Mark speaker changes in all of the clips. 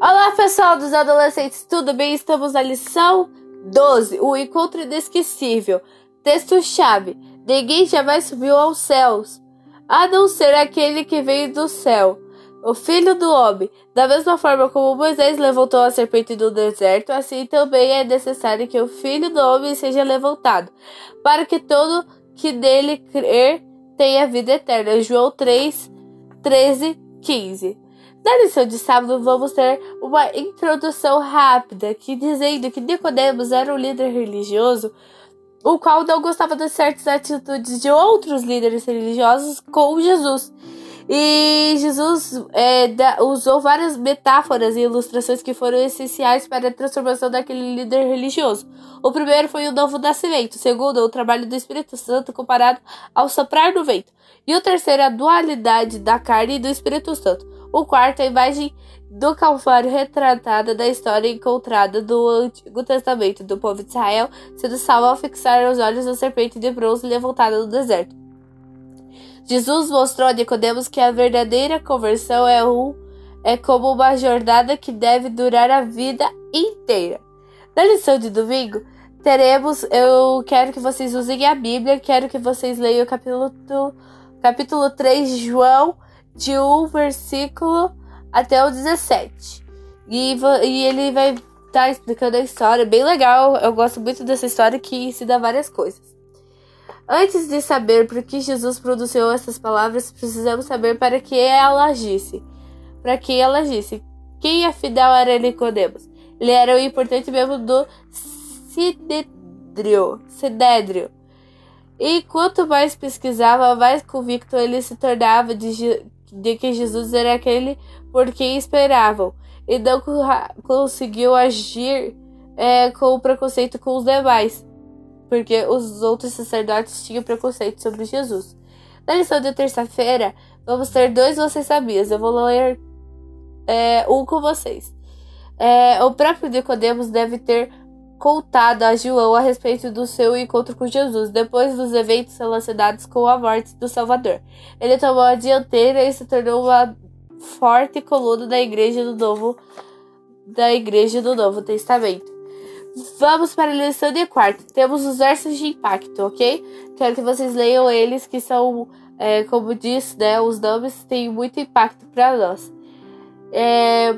Speaker 1: Olá, pessoal dos adolescentes, tudo bem? Estamos na lição 12, o encontro inesquecível. Texto-chave: Ninguém jamais subiu aos céus, a não ser aquele que veio do céu, o Filho do Homem. Da mesma forma como Moisés levantou a serpente do deserto, assim também é necessário que o Filho do Homem seja levantado, para que todo que nele crer tenha vida eterna. João 3, 13, 15. Na lição de sábado, vamos ter uma introdução rápida que dizendo que Nicodemos era um líder religioso o qual não gostava de certas atitudes de outros líderes religiosos com Jesus. E Jesus é, da, usou várias metáforas e ilustrações que foram essenciais para a transformação daquele líder religioso. O primeiro foi o novo nascimento, o segundo, o trabalho do Espírito Santo comparado ao soprar do vento, e o terceiro, a dualidade da carne e do Espírito Santo. O quarto, a imagem do Calvário retratada da história encontrada do Antigo Testamento do povo de Israel, sendo salvo ao fixar os olhos na serpente de bronze levantada no deserto. Jesus mostrou a Nicodemos que a verdadeira conversão é, um, é como uma jornada que deve durar a vida inteira. Na lição de domingo, teremos. Eu quero que vocês usem a Bíblia, quero que vocês leiam o capítulo, capítulo 3 de João de um versículo até o 17. E, e ele vai estar tá explicando a história, bem legal. Eu gosto muito dessa história que ensina várias coisas. Antes de saber por que Jesus produziu essas palavras, precisamos saber para que ela disse. Para que ela disse. Quem afinal era Nicodemos? Ele era o importante membro do Sinedrio. Sinedrio. E quanto mais pesquisava, mais convicto ele se tornava de de que Jesus era aquele por quem esperavam, e não conseguiu agir é, com preconceito com os demais, porque os outros sacerdotes tinham preconceito sobre Jesus. Na lição de terça-feira, vamos ter dois Você Sabias. Eu vou ler é, um com vocês. É, o próprio Nicodemos deve ter contado a João a respeito do seu encontro com Jesus, depois dos eventos relacionados com a morte do Salvador. Ele tomou a dianteira e se tornou uma forte coluna da igreja do Novo da igreja do Novo Testamento. Vamos para a lição de quarto. Temos os versos de impacto, ok? Quero que vocês leiam eles, que são, é, como diz, né, os nomes têm muito impacto para nós. É,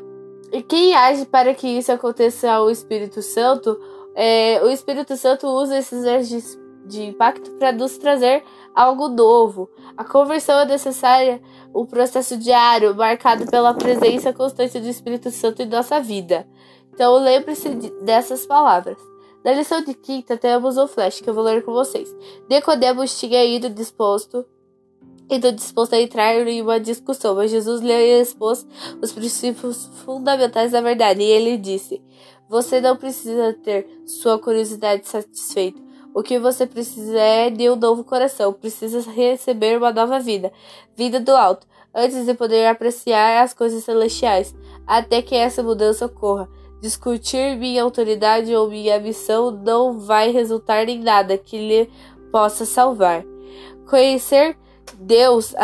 Speaker 1: e quem age para que isso aconteça ao Espírito Santo é, o Espírito Santo usa esses versos de, impacto para nos trazer algo novo. A conversão é necessária, um processo diário marcado pela presença constante do Espírito Santo em nossa vida. Então lembre-se de, dessas palavras. Na lição de quinta temos um flash que eu vou ler com vocês. Nicodemos tinha ido disposto indo disposto a entrar em uma discussão, mas Jesus lhe expôs os princípios fundamentais da verdade e ele disse: você não precisa ter sua curiosidade satisfeita. O que você precisa é de um novo coração. Precisa receber uma nova vida, vida do alto, antes de poder apreciar as coisas celestiais, até que essa mudança ocorra. Discutir minha autoridade ou minha missão não vai resultar em nada que lhe possa salvar. Conhecer Deus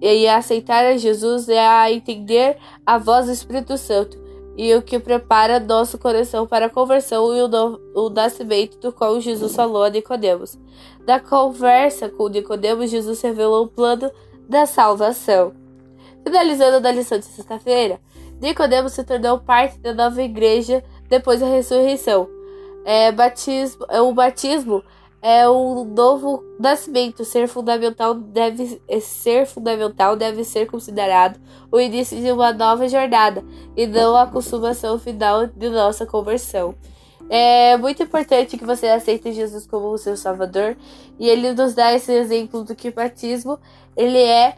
Speaker 1: e aceitar a Jesus é a entender a voz do Espírito Santo e o que prepara nosso coração para a conversão e o, o nascimento do qual Jesus falou a Nicodemos. Da conversa com Nicodemos, Jesus revelou o plano da salvação. Finalizando a lição de sexta-feira, Nicodemos se tornou parte da nova igreja depois da ressurreição. É, batismo, é, o batismo é um novo nascimento. Ser fundamental deve ser fundamental deve ser considerado o início de uma nova jornada e não a consumação final de nossa conversão. É muito importante que você aceite Jesus como o seu Salvador e ele nos dá esse exemplo do que o batismo ele é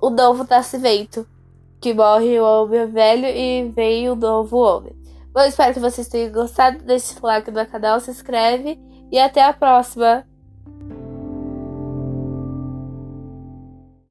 Speaker 1: o novo nascimento, que morre o homem velho e vem o novo homem. Bom, espero que vocês tenham gostado desse like no canal, se inscreve e até a próxima!